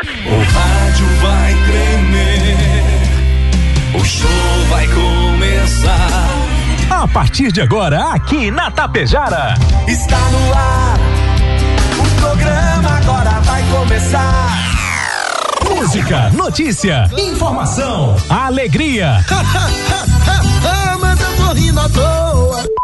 O rádio vai tremer, o show vai começar. A partir de agora, aqui na Tapejara. Está no ar, o programa agora vai começar. Música, notícia, informação, alegria. Mas eu tô rindo à toa.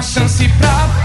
Uma chance pra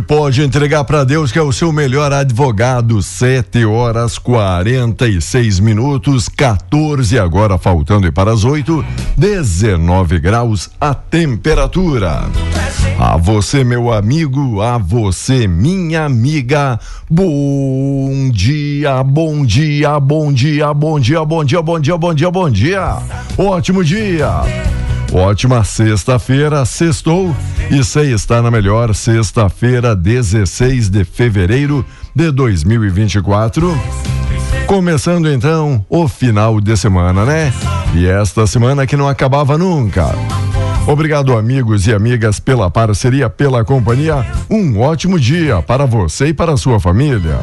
Pode, entregar para Deus que é o seu melhor advogado. 7 horas 46 minutos, 14 agora faltando e para as 8, 19 graus a temperatura. A você, meu amigo, a você, minha amiga. Bom dia, bom dia, bom dia, bom dia, bom dia, bom dia, bom dia, bom dia. Ótimo dia. Ótima sexta-feira, sextou e você está na melhor sexta-feira, 16 de fevereiro de 2024. Começando então o final de semana, né? E esta semana que não acabava nunca. Obrigado, amigos e amigas, pela parceria, pela companhia. Um ótimo dia para você e para a sua família.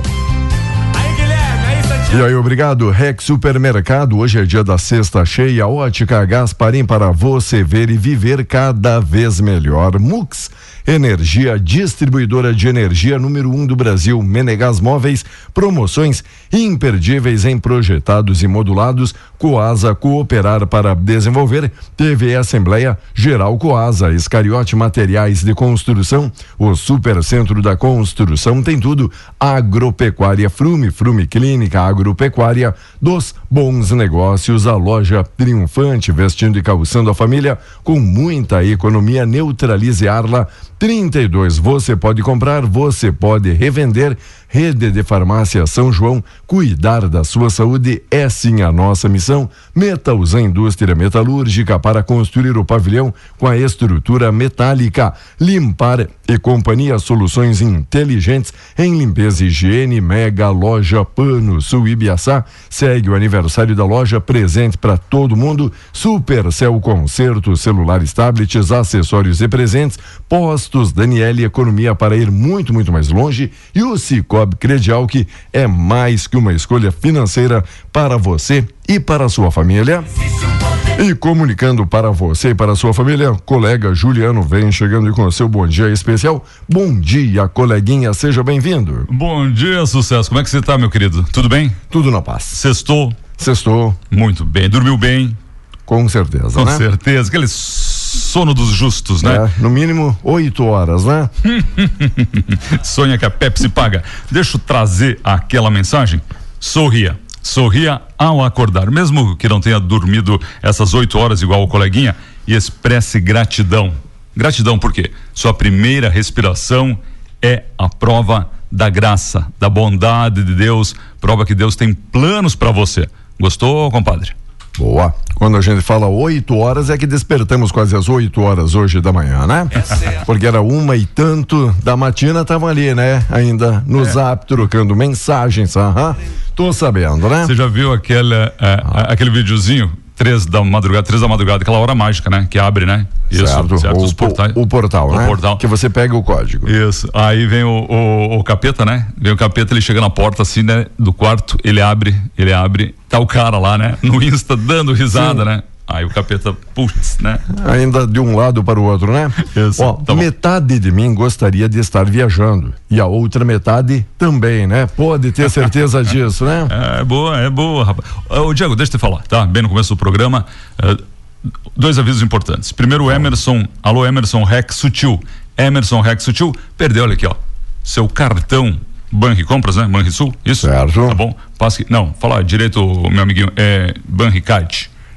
E aí, obrigado, Rex Supermercado. Hoje é dia da sexta cheia. Ótica Gasparim para você ver e viver cada vez melhor. Mux Energia, distribuidora de energia número um do Brasil. Menegas Móveis, promoções imperdíveis em projetados e modulados. Coasa Cooperar para desenvolver. TV Assembleia Geral Coasa. Escariote Materiais de Construção. O Supercentro da Construção tem tudo. Agropecuária Frume, Frume Clínica Agropecuária dos Bons Negócios. A loja triunfante, vestindo e calçando a família com muita economia. Neutralize Arla 32. Você pode comprar, você pode revender. Rede de Farmácia São João, cuidar da sua saúde é sim a nossa missão. Metals Indústria Metalúrgica para construir o pavilhão com a estrutura metálica. Limpar e Companhia Soluções Inteligentes em limpeza e higiene. Mega Loja Pano Sul Ibiaçá. Segue o aniversário da loja, presente para todo mundo. Supercel Concerto, celulares, tablets, acessórios e presentes. Postos Daniele Economia para ir muito, muito mais longe. E o Cicobi Credial, que é mais que uma escolha financeira para você e para a sua família. E comunicando para você e para a sua família, colega Juliano vem chegando e com o seu bom dia especial. Bom dia, coleguinha, seja bem-vindo. Bom dia, sucesso. Como é que você tá, meu querido? Tudo bem? Tudo na paz. Sextou? Sextou, Muito bem. Dormiu bem? com certeza, Com né? certeza. Aquele sono dos justos, né? É, no mínimo oito horas, né? Sonha que a Pepsi paga. Deixa eu trazer aquela mensagem. Sorria. Sorria ao acordar. Mesmo que não tenha dormido essas oito horas igual o coleguinha, e expresse gratidão. Gratidão por quê? Sua primeira respiração é a prova da graça, da bondade de Deus, prova que Deus tem planos para você. Gostou, compadre? Boa. Quando a gente fala 8 horas, é que despertamos quase às 8 horas hoje da manhã, né? Porque era uma e tanto da matina, estavam ali, né? Ainda no é. zap, trocando mensagens. Aham. Tô sabendo, né? Você já viu aquele, é, ah. aquele videozinho três da madrugada, três da madrugada, aquela hora mágica, né? Que abre, né? Isso, certo. certo. O, Os portais. O, o portal, o né? Portal. Que você pega o código. Isso. Aí vem o, o, o, capeta, né? Vem o capeta, ele chega na porta assim, né? Do quarto, ele abre, ele abre, tá o cara lá, né? No Insta dando risada, Sim. né? Aí o capeta, putz, né? Ainda de um lado para o outro, né? Isso, Ó, tá metade de mim gostaria de estar viajando e a outra metade também, né? Pode ter certeza disso, né? É, boa, é boa, rapaz. Ô, Diego, deixa eu te falar, tá? Bem no começo do programa, uh, dois avisos importantes. Primeiro, Emerson, alô Emerson Rex Sutil. Emerson Rex Sutil perdeu, olha aqui, ó, seu cartão Banri Compras, né? Banrisul, isso? Certo. Tá bom? Passe, não, fala direito, meu amiguinho, é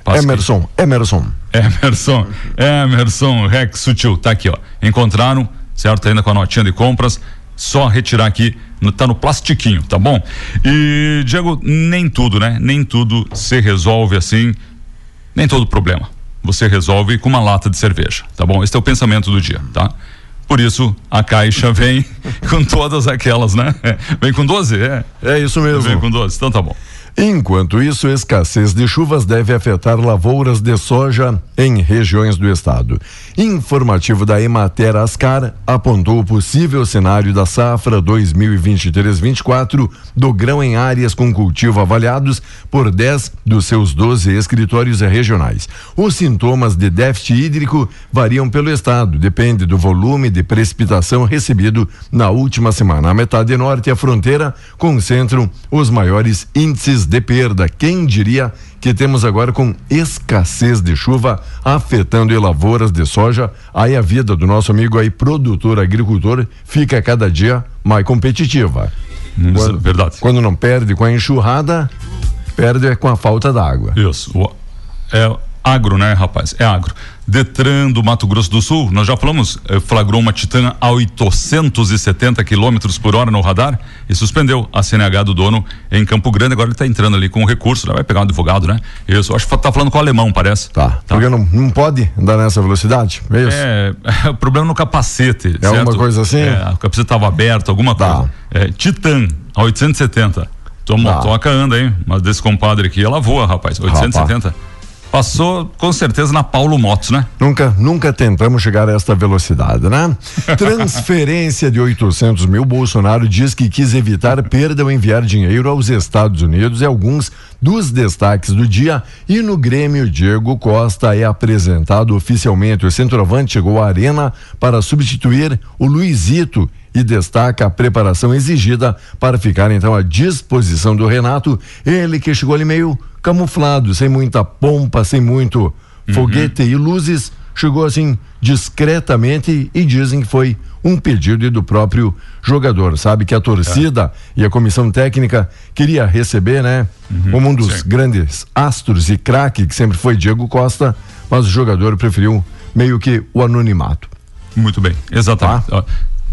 Emerson, Emerson. Emerson, Emerson Rex Sutil, tá aqui, ó. Encontraram, certo? Ainda com a notinha de compras. Só retirar aqui, no, tá no plastiquinho, tá bom? E, Diego, nem tudo, né? Nem tudo se resolve assim, nem todo problema. Você resolve com uma lata de cerveja, tá bom? Esse é o pensamento do dia, tá? Por isso, a caixa vem com todas aquelas, né? Vem com 12, é. É isso mesmo. Vem com 12, então tá bom. Enquanto isso, escassez de chuvas deve afetar lavouras de soja em regiões do estado. Informativo da Emater Ascar apontou o possível cenário da safra 2023-24 do grão em áreas com cultivo avaliados por 10 dos seus 12 escritórios regionais. Os sintomas de déficit hídrico variam pelo estado, depende do volume de precipitação recebido na última semana. A metade norte e a fronteira concentram os maiores índices de perda. Quem diria que temos agora com escassez de chuva afetando lavouras de soja, aí a vida do nosso amigo aí produtor agricultor fica cada dia mais competitiva. Hum, quando, verdade. Quando não perde com a enxurrada, perde com a falta d'água. Isso. É agro, né, rapaz? É agro. Detran do Mato Grosso do Sul, nós já falamos, eh, flagrou uma Titã a 870 quilômetros por hora no radar e suspendeu a CNH do dono em Campo Grande. Agora ele está entrando ali com um recurso, né? vai pegar um advogado, né? Isso, acho que tá falando com o alemão, parece. Tá. tá. Porque não, não pode andar nessa velocidade, é isso? É, é o problema no capacete. É alguma coisa assim? É, o capacete estava aberto, alguma tá. coisa. É, Titã a 870. Tua tá. motoca anda, hein? Mas desse compadre aqui, ela voa, rapaz. 870. Rapaz. Passou com certeza na Paulo Motos, né? Nunca, nunca tentamos chegar a esta velocidade, né? Transferência de 800 mil. Bolsonaro diz que quis evitar perda ao enviar dinheiro aos Estados Unidos e alguns dos destaques do dia. E no Grêmio, Diego Costa é apresentado oficialmente. O centroavante chegou à arena para substituir o Luizito e destaca a preparação exigida para ficar então à disposição do Renato. Ele que chegou ali meio camuflado, sem muita pompa, sem muito uhum. foguete e luzes, chegou assim discretamente e dizem que foi um pedido do próprio jogador. Sabe que a torcida é. e a comissão técnica queria receber, né? Uhum, como um dos sim. grandes astros e craque que sempre foi Diego Costa, mas o jogador preferiu meio que o anonimato. Muito bem, exatamente. Tá?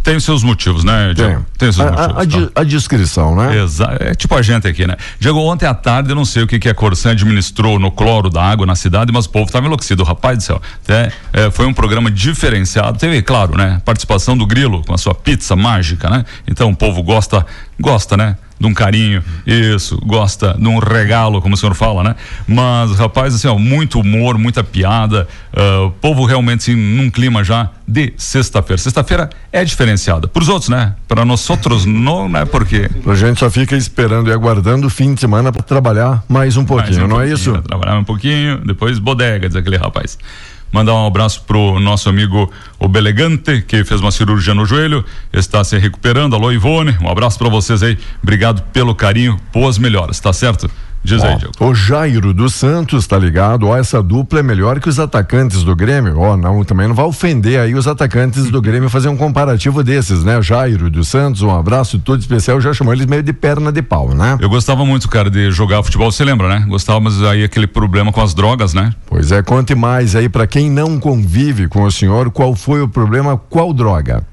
Tem seus motivos, né, Diego? Tem, tem seus a, motivos. A, a, tá? a, descrição, né? Exa é tipo a gente aqui, né? Diego, ontem à tarde, eu não sei o que, que a Corsan administrou no cloro da água na cidade, mas o povo estava enlouquecido, rapaz do céu. É, é, foi um programa diferenciado. Teve, claro, né? Participação do Grilo com a sua pizza mágica, né? Então o povo gosta, gosta, né? De um carinho, isso, gosta de um regalo, como o senhor fala, né? Mas, rapaz, assim, ó, muito humor, muita piada, uh, o povo realmente, assim, num clima já de sexta-feira. Sexta-feira é diferenciada. Para os outros, né? Para nós outros, não, né? Porque. A gente só fica esperando e aguardando o fim de semana para trabalhar mais um pouquinho, mais um não é pouquinho, é isso? Trabalhar um pouquinho, depois bodega, diz aquele rapaz. Mandar um abraço pro nosso amigo o Belegante, que fez uma cirurgia no joelho, está se recuperando. Alô, Ivone, um abraço para vocês aí. Obrigado pelo carinho, boas melhoras, tá certo? Diz aí, Diego. O Jairo dos Santos, tá ligado? Ó, essa dupla é melhor que os atacantes do Grêmio. Ó, não, também não vai ofender aí os atacantes do Grêmio fazer um comparativo desses, né? Jairo dos Santos, um abraço todo especial, já chamou eles meio de perna de pau, né? Eu gostava muito, cara, de jogar futebol, você lembra, né? Gostava, mas aí aquele problema com as drogas, né? Pois é, conte mais aí para quem não convive com o senhor, qual foi o problema, qual droga?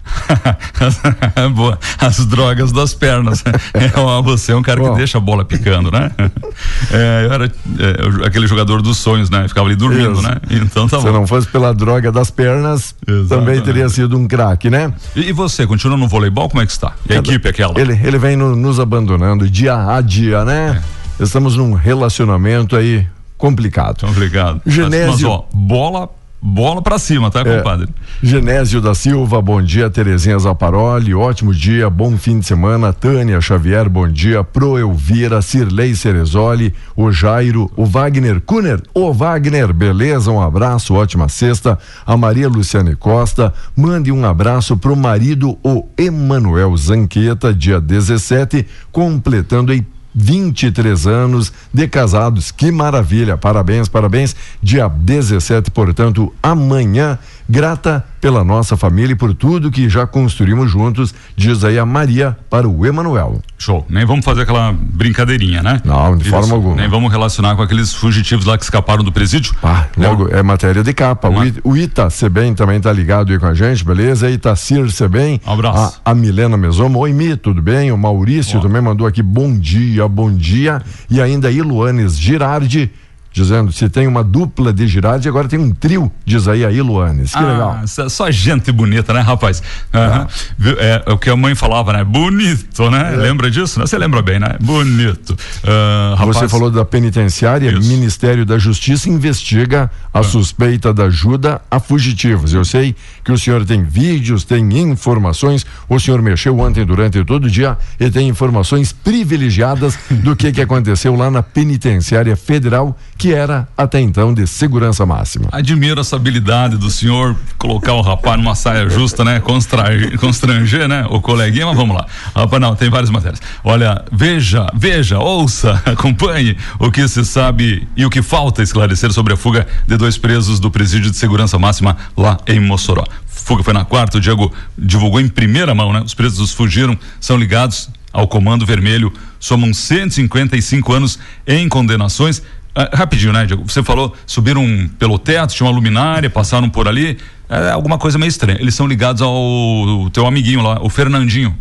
Boa, as drogas das pernas. É, você é um cara que deixa a bola picando, né? É, eu era é, aquele jogador dos sonhos, né? Ficava ali dormindo, Isso. né? Então tá Se bom. não fosse pela droga das pernas, Exatamente. também teria sido um craque, né? E, e, você, continua no voleibol? Como é que está? E a Cada, equipe aquela? Ele, ele vem no, nos abandonando dia a dia, né? É. Estamos num relacionamento aí complicado. Complicado. Genésio. Mas, mas ó, bola Bola para cima, tá, é. compadre? Genésio da Silva, bom dia. Terezinha Zaparoli, ótimo dia, bom fim de semana. Tânia Xavier, bom dia. Pro Elvira, Cirlei Cerezoli, o Jairo, o Wagner Kuner, o Wagner, beleza? Um abraço, ótima sexta. A Maria Luciane Costa, mande um abraço pro marido, o Emanuel Zanqueta, dia 17, completando aí 23 anos de casados. Que maravilha! Parabéns, parabéns. Dia 17, portanto, amanhã grata pela nossa família e por tudo que já construímos juntos, diz aí a Maria para o Emanuel. Show. Nem vamos fazer aquela brincadeirinha, né? Não, de forma alguma. Nem vamos relacionar com aqueles fugitivos lá que escaparam do presídio. Ah, logo, é matéria de capa. Uma... O Ita Sebem também tá ligado aí com a gente, beleza? Itacir Sebem. Um abraço. A, a Milena Mesomo. Oi, Mi, tudo bem? O Maurício também mandou aqui bom dia, bom dia. E ainda Iluanes Girardi dizendo se tem uma dupla de Girardi, agora tem um trio, diz aí a Iluanes. Que ah, legal. Só gente bonita, né, rapaz? Uhum. É. é, o que a mãe falava, né? Bonito, né? É. Lembra disso? Você lembra bem, né? Bonito. Uh, rapaz... Você falou da penitenciária, Isso. Ministério da Justiça investiga a ah. suspeita da ajuda a fugitivos. Eu sei que o senhor tem vídeos, tem informações, o senhor mexeu ontem durante todo o dia e tem informações privilegiadas do que que aconteceu lá na penitenciária federal que era até então de segurança máxima. Admiro essa habilidade do senhor colocar o rapaz numa saia justa, né? Constranger, constranger né? O coleguinha, mas vamos lá. Rapaz, não, tem várias matérias. Olha, veja, veja, ouça, acompanhe o que se sabe e o que falta esclarecer sobre a fuga de dois presos do presídio de segurança máxima lá em Mossoró. Fuga foi na quarta, o Diego divulgou em primeira mão, né? Os presos fugiram, são ligados ao Comando Vermelho, somam 155 anos em condenações ah, rapidinho, né, Diego? Você falou, subiram pelo teto, tinha uma luminária, passaram por ali. É alguma coisa meio estranha. Eles são ligados ao teu amiguinho lá, o Fernandinho.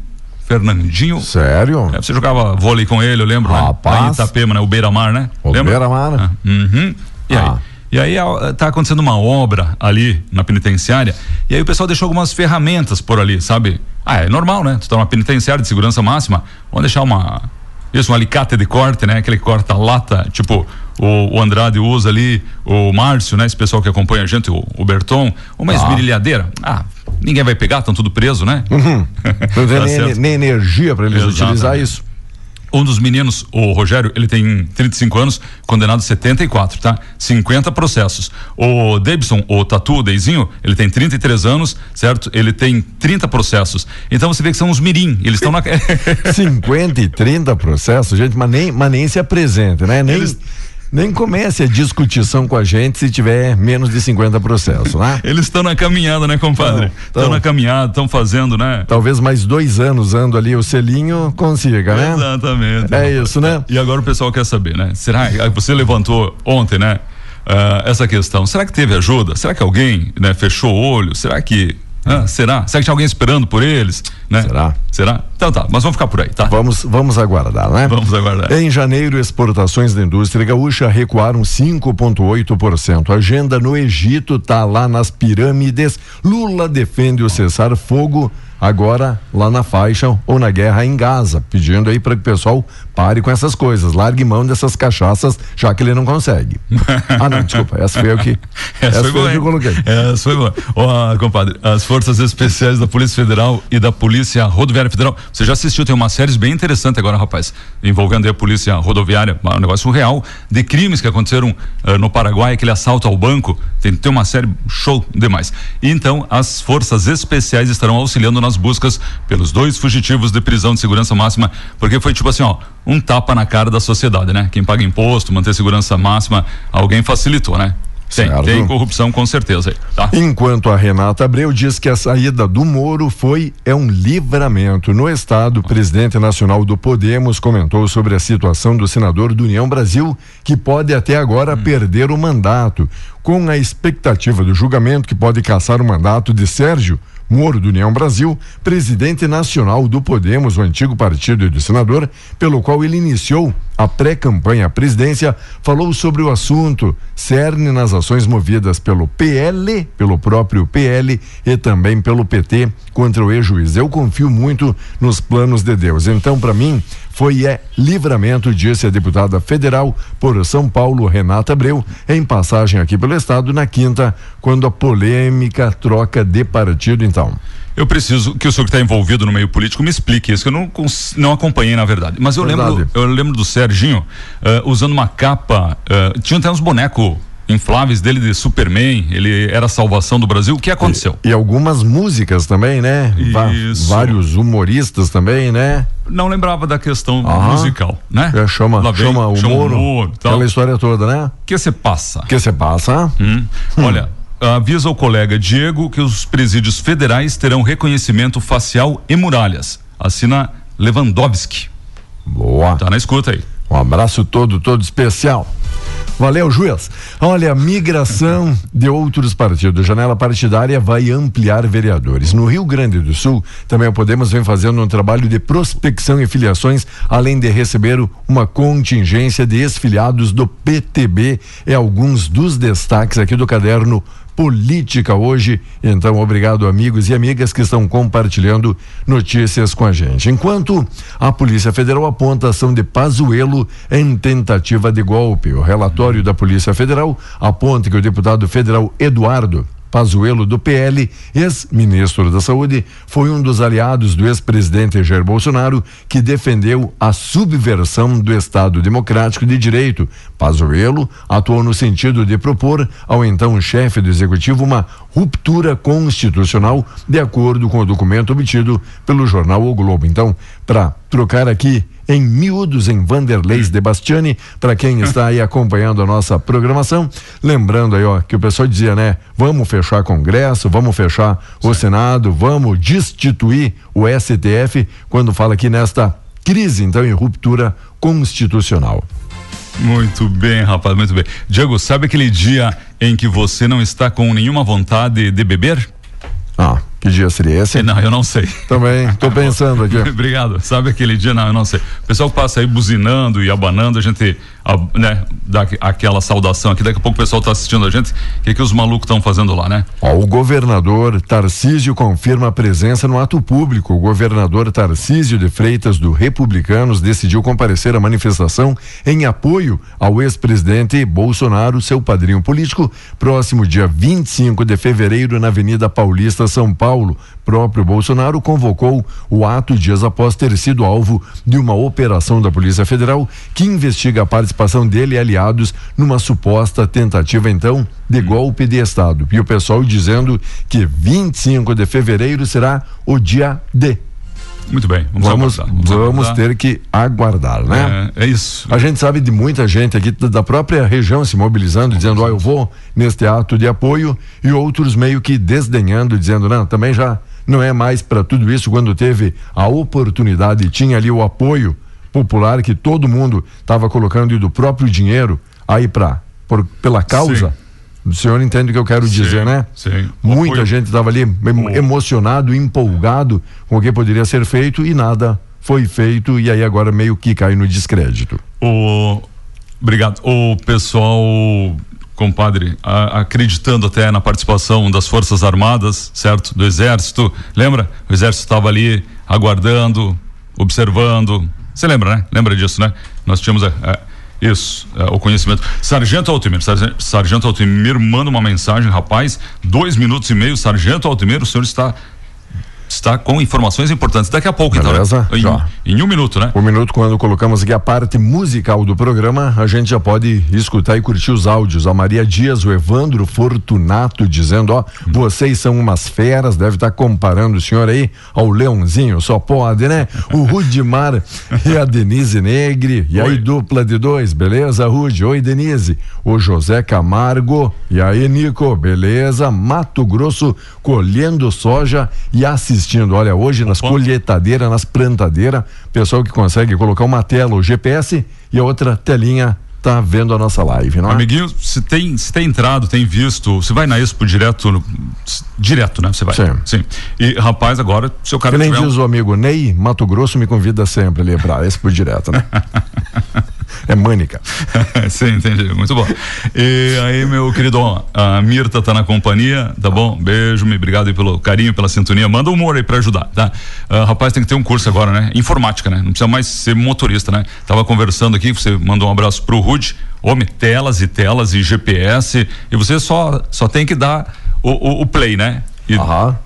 Fernandinho. Sério? É, você jogava vôlei com ele, eu lembro, Rapaz. né? Lá em Itapema, né? O Beira-Mar, né? O Beira-Mar? Ah, uhum. E ah. aí? E aí tá acontecendo uma obra ali na penitenciária, e aí o pessoal deixou algumas ferramentas por ali, sabe? Ah, é normal, né? Tu tá numa penitenciária de segurança máxima, vamos deixar uma isso, um alicate de corte, né? Aquele que corta lata, tipo o, o, Andrade usa ali, o Márcio, né? Esse pessoal que acompanha a gente, o, o Berton, uma ah. esmerilhadeira. Ah, ninguém vai pegar, estão tudo preso, né? Uhum. Não tem tá nem, nem, energia para eles Exatamente. utilizar isso. Um dos meninos, o Rogério, ele tem 35 anos, condenado 74, tá? 50 processos. O Davidson, o Tatu, o Deizinho, ele tem 33 anos, certo? Ele tem 30 processos. Então você vê que são os mirim, eles estão na 50 e 30 processos, gente, mas nem, mas nem se apresenta, né? Nem eles nem comece a discutição com a gente se tiver menos de 50 processos, né? Eles estão na caminhada, né, compadre? Estão na caminhada, estão fazendo, né? Talvez mais dois anos usando ali o selinho consiga, né? Exatamente. É isso, né? E agora o pessoal quer saber, né? Será que você levantou ontem, né? Uh, essa questão. Será que teve ajuda? Será que alguém né, fechou o olho? Será que ah, será? Será que tinha alguém esperando por eles? Né? Será? Será? Então tá, mas vamos ficar por aí, tá? Vamos, vamos aguardar, né? Vamos aguardar. Em janeiro, exportações da indústria gaúcha recuaram 5,8%. A agenda no Egito tá lá nas pirâmides. Lula defende o cessar-fogo agora lá na faixa ou na guerra em Gaza, pedindo aí para que o pessoal pare com essas coisas, largue mão dessas cachaças, já que ele não consegue. ah, não, desculpa, essa foi eu que essa, essa foi, foi eu que coloquei. Essa foi boa. Ó, oh, compadre, as forças especiais da Polícia Federal e da Polícia Rodoviária Federal, você já assistiu, tem uma série bem interessante agora, rapaz, envolvendo a Polícia Rodoviária, um negócio real de crimes que aconteceram uh, no Paraguai, aquele assalto ao banco, tem, tem uma série show demais. E então, as forças especiais estarão auxiliando nas buscas pelos dois fugitivos de prisão de segurança máxima, porque foi tipo assim, ó, um tapa na cara da sociedade, né? Quem paga imposto, manter segurança máxima, alguém facilitou, né? Tem, Certo. tem corrupção com certeza tá? Enquanto a Renata Abreu diz que a saída do Moro foi é um livramento. No estado, o presidente nacional do Podemos comentou sobre a situação do senador do União Brasil, que pode até agora perder o mandato, com a expectativa do julgamento que pode caçar o mandato de Sérgio Moro do União Brasil, presidente nacional do Podemos, o antigo partido do senador, pelo qual ele iniciou a pré-campanha à presidência, falou sobre o assunto, cerne nas ações movidas pelo PL, pelo próprio PL e também pelo PT contra o ex-juiz. Eu confio muito nos planos de Deus. Então, para mim, foi é livramento, disse a deputada federal por São Paulo, Renata Abreu, em passagem aqui pelo estado na quinta, quando a polêmica troca de partido, então. Eu preciso que o senhor que está envolvido no meio político me explique isso, que eu não, não acompanhei na verdade. Mas eu Verdade. lembro, eu lembro do Serginho eh, usando uma capa, eh, tinha até uns bonecos infláveis dele de Superman, ele era a salvação do Brasil. O que aconteceu? E algumas músicas também, né? Va- Isso. vários humoristas também, né? Não lembrava da questão Aham. musical, né? É, chama, Lá vem, chama o chama humor e tal. aquela história toda, né? O que você passa? que você passa? Hum. Olha, avisa o colega Diego que os presídios federais terão reconhecimento facial e muralhas. Assina Lewandowski. Boa. Tá na escuta aí. Um abraço todo, todo especial. Valeu, juiz. Olha, migração de outros partidos. Janela partidária vai ampliar vereadores. No Rio Grande do Sul, também o Podemos vem fazendo um trabalho de prospecção e filiações, além de receber uma contingência de ex-filiados do PTB. É alguns dos destaques aqui do caderno política hoje. Então, obrigado, amigos e amigas que estão compartilhando notícias com a gente. Enquanto a Polícia Federal aponta ação de Pazuello em tentativa de golpe. O relatório da Polícia Federal aponta que o deputado federal Eduardo Pazuello do PL, ex-ministro da Saúde, foi um dos aliados do ex-presidente Jair Bolsonaro que defendeu a subversão do Estado Democrático de Direito. Pazuello atuou no sentido de propor ao então chefe do executivo uma ruptura constitucional, de acordo com o documento obtido pelo jornal O Globo. Então, para trocar aqui em miúdos em Vanderlei de Bastiani, para quem está aí acompanhando a nossa programação, lembrando aí, ó, que o pessoal dizia, né, vamos fechar Congresso, vamos fechar o Senado, vamos destituir o STF, quando fala aqui nesta crise, então, em ruptura constitucional. Muito bem, rapaz, muito bem. Diego, sabe aquele dia em que você não está com nenhuma vontade de beber? Ah, que dia seria esse? Não, eu não sei. Também, tô pensando aqui. Obrigado. Sabe aquele dia? Não, eu não sei. O pessoal que passa aí buzinando e abanando, a gente, né, dá aqu- aquela saudação aqui. Daqui a pouco o pessoal tá assistindo a gente. O que, que os malucos estão fazendo lá, né? Ó, o governador Tarcísio confirma a presença no ato público. O governador Tarcísio de Freitas do Republicanos decidiu comparecer à manifestação em apoio ao ex-presidente Bolsonaro, seu padrinho político, próximo dia 25 de fevereiro na Avenida Paulista, São Paulo. Próprio Bolsonaro convocou o ato dias após ter sido alvo de uma operação da Polícia Federal que investiga a participação dele e aliados numa suposta tentativa então de golpe de Estado. E o pessoal dizendo que 25 de fevereiro será o dia D. Muito bem. Vamos, Vamos, aguardar, vamos, aguardar. ter que aguardar, né? É, é isso. A gente sabe de muita gente aqui da própria região se mobilizando, dizendo, ó, eu vou neste ato de apoio, e outros meio que desdenhando, dizendo, não, também já não é mais para tudo isso, quando teve a oportunidade, tinha ali o apoio popular que todo mundo estava colocando e do próprio dinheiro aí para pela causa. O senhor entende o que eu quero dizer, né? Sim. Muita apoio- gente estava ali O- emocionado, empolgado com o que poderia ser feito e nada foi feito e aí agora meio que cai no descrédito. O obrigado. O pessoal, compadre, a- acreditando até na participação das Forças Armadas, certo? Do Exército. Lembra? O Exército estava ali aguardando, observando. Você lembra, né? Lembra disso, né? Nós tínhamos é, é, isso, é, o conhecimento. Sargento Altimir, Sargento, Sargento Altimir manda uma mensagem, rapaz, dois minutos e meio, Sargento Altimir, o senhor está está com informações importantes. Daqui a pouco, Beleza? então. Né? Já. Em, em, um minuto, né? Um minuto, quando colocamos aqui a parte musical do programa, a gente já pode escutar e curtir os áudios. A Maria Dias, o Evandro Fortunato dizendo: ó, vocês são umas feras, deve estar comparando o senhor aí ao Leãozinho, só pode, né? O Rudimar e a Denise Negre. E aí, Oi. dupla de dois, beleza, Rude? Oi, Denise. O José Camargo. E aí, Nico, beleza? Mato Grosso colhendo soja e assistindo. Olha, hoje nas colheitadeiras, nas plantadeiras, pessoal que consegue colocar uma tela, o GPS, e a outra telinha tá vendo a nossa live, não é? Amiguinho, se tem, se tem entrado, tem visto, você vai na Expo direto, direto, né? Você vai. Sim. E, rapaz, agora, se o cara Que nem um- diz o amigo Ney, Mato Grosso me convida sempre ali pra Expo direto, né? é Mânica. Sim, entendi. Muito bom. E aí, meu querido, ó, a Mirta tá na companhia, tá bom? Beijo, me obrigado aí pelo carinho, pela sintonia. Manda um humor aí pra ajudar, tá? Ah, rapaz, tem que ter um curso agora, né? Informática, né? Não precisa mais ser motorista, né? Tava conversando aqui, você mandou um abraço pro Rude. Homem, telas e telas e GPS. E você só, só tem que dar o, o, o play, né? E,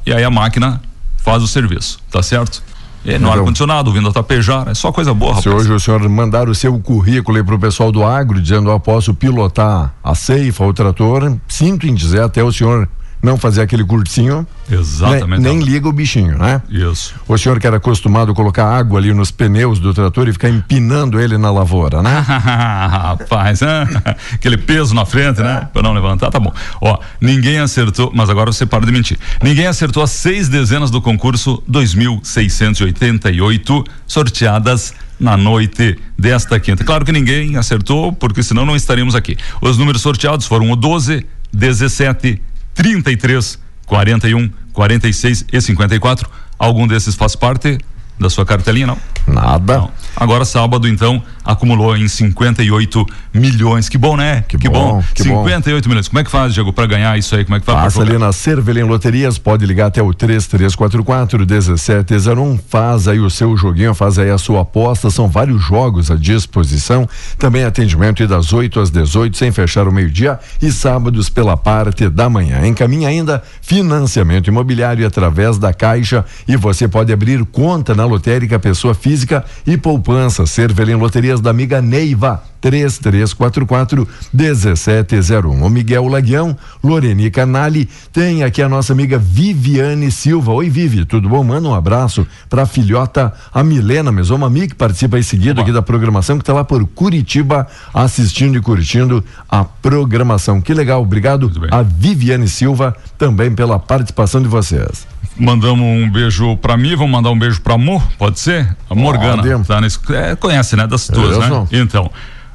e aí a máquina faz o serviço, tá certo? É, no Então- ar-condicionado, vindo a tapejar, é só coisa boa, Se rapaz. hoje o senhor mandar o seu currículo aí pro pessoal do agro, dizendo, ó, posso pilotar a ceifa, o trator, sinto em dizer até o senhor não fazer aquele cursinho, Exatamente. nem, nem liga o bichinho, né? Isso. O senhor que era acostumado a colocar água ali nos pneus do trator e ficar empinando ele na lavoura, né? Rapaz, né? aquele peso na frente, né? Pra não levantar, tá bom. Ó, ninguém acertou, mas agora você para de mentir. Ninguém acertou as seis dezenas do concurso 2688, sorteadas na noite desta quinta. Claro que ninguém acertou, porque senão não estaríamos aqui. Os números sorteados foram o 12, 17, 33, 41, 46 e 54. Algum desses faz parte da sua cartelinha, não? Nada. Não. Agora sábado então acumulou em 58 milhões. Que bom, né? Que bom, que bom. 58 milhões. Como é que faz, Diego, para ganhar isso aí? Como é que faz? Passa ali na Cervelim Loterias, pode ligar até o 3344 1701, faz aí o seu joguinho, faz aí a sua aposta, são vários jogos à disposição, também atendimento das 8 às 18, sem fechar o meio-dia e sábados pela parte da manhã. Encaminha ainda financiamento imobiliário através da Caixa e você pode abrir conta na lotérica pessoa física e poupança Cervelim Loterias da amiga Neiva 3344 1701. O Miguel Laguião, Loreni Canali, tem aqui a nossa amiga Viviane Silva. Oi, Vivi, tudo bom? Manda um abraço pra filhota, a Milena Mesomami, que participa aí seguido aqui da programação, que tá lá por Curitiba assistindo e curtindo a programação. Que legal, obrigado a Viviane Silva também pela participação de vocês. Mandamos um beijo pra mim, vamos mandar um beijo pra Mo, pode ser? A Morgana. Pode. Tá nesse, é, conhece, né? Das tuas, Isso. né? Então.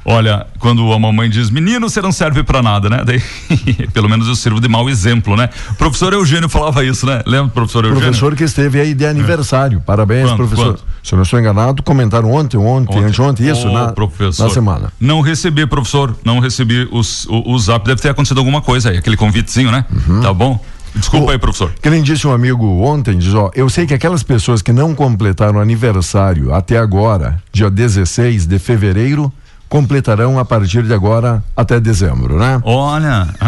Olha, quando a mamãe diz, menino, você não serve pra nada, né? Daí, pelo menos eu sirvo de mau exemplo, né? O professor Eugênio falava isso, né? Lembra, professor Eugênio? Professor que esteve aí de aniversário. Parabéns, Quando? professor. Quando? Se eu não estou enganado, comentaram ontem, ontem, anteontem, isso, Ô, na, professor, na semana. Não recebi, professor. Não recebi os, o, o zap. Deve ter acontecido alguma coisa aí, aquele convitezinho, né? Uhum. Tá bom? Desculpa aí, professor. Que nem disse um amigo ontem, diz, ó, eu sei que aquelas pessoas que não completaram aniversário até agora, dia 16 de fevereiro, completarão a partir de agora até dezembro, né? Olha.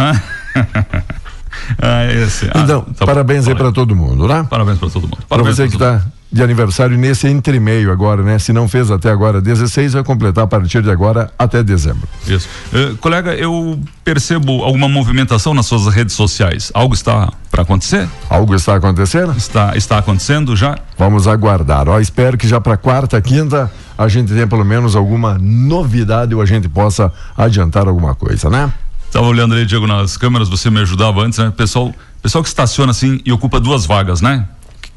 ah, esse. Ah, então, tá bom. parabéns aí Fala para todo mundo, né? Parabéns para todo mundo. Para você que está de aniversário nesse entremeio agora, né? Se não fez até agora 16, vai completar a partir de agora até dezembro. Isso. Eh, colega, eu percebo alguma movimentação nas suas redes sociais. Algo está para acontecer? Algo está acontecendo? Está, está acontecendo já? Vamos aguardar. Ó, espero que já para quarta, quinta, a gente tenha pelo menos alguma novidade ou a gente possa adiantar alguma coisa, né? Tava olhando ali, Diego, nas câmeras, você me ajudava antes, né? Pessoal, pessoal que estaciona assim e ocupa duas vagas, né?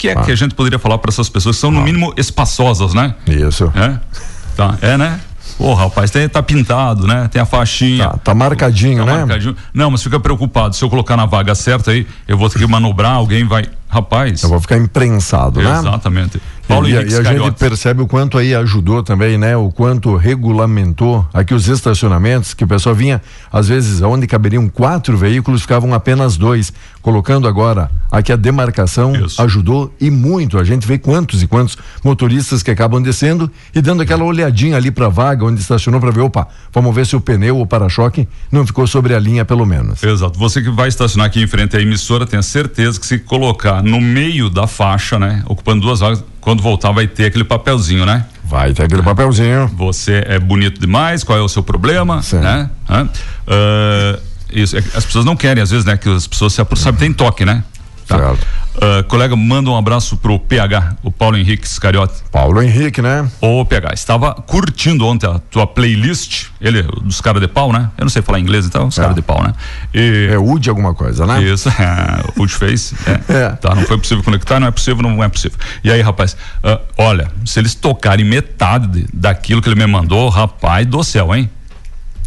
O que, é Ah. que a gente poderia falar para essas pessoas que são, no mínimo, espaçosas, né? Isso. É? Tá, é, né? Pô, rapaz, tem, tá pintado, né? Tem a faixinha. Tá, tá marcadinho, Tá né? marcadinho. Não, mas fica preocupado. Se eu colocar na vaga certa aí, eu vou ter que manobrar, alguém vai. Rapaz. Eu vou ficar imprensado, né? Exatamente. Paulo e, Henrique e a gente percebe o quanto aí ajudou também, né? O quanto regulamentou aqui os estacionamentos, que o pessoal vinha, às vezes, onde caberiam quatro veículos, ficavam apenas dois. Colocando agora aqui a demarcação, Isso. ajudou e muito. A gente vê quantos e quantos motoristas que acabam descendo e dando aquela olhadinha ali pra vaga onde estacionou para ver, opa, vamos ver se o pneu ou para-choque não ficou sobre a linha pelo menos. Exato. Você que vai estacionar aqui em frente à emissora, tenha certeza que se colocar no meio da faixa, né? Ocupando duas vagas, quando voltar vai ter aquele papelzinho, né? Vai ter aquele papelzinho. Você é bonito demais, qual é o seu problema, Certo. né? Ah, isso, é as pessoas não querem, às vezes, né? Que as pessoas se aproximam, tem toque, né? Certo. Ah, colega, manda um abraço pro PH, o Paulo Henrique Scariotti. Paulo Henrique, né? Ô, PH, estava curtindo ontem a tua playlist, ele, dos caras de pau, né? Eu não sei falar inglês, então, os caras de pau, né? E, É de alguma coisa, né? Isso, é, o Face. É, É. Tá, não foi possível conectar, não é possível, não é possível. E aí, rapaz, ah, olha, se eles tocarem metade de- daquilo que ele me mandou, rapaz do céu, hein?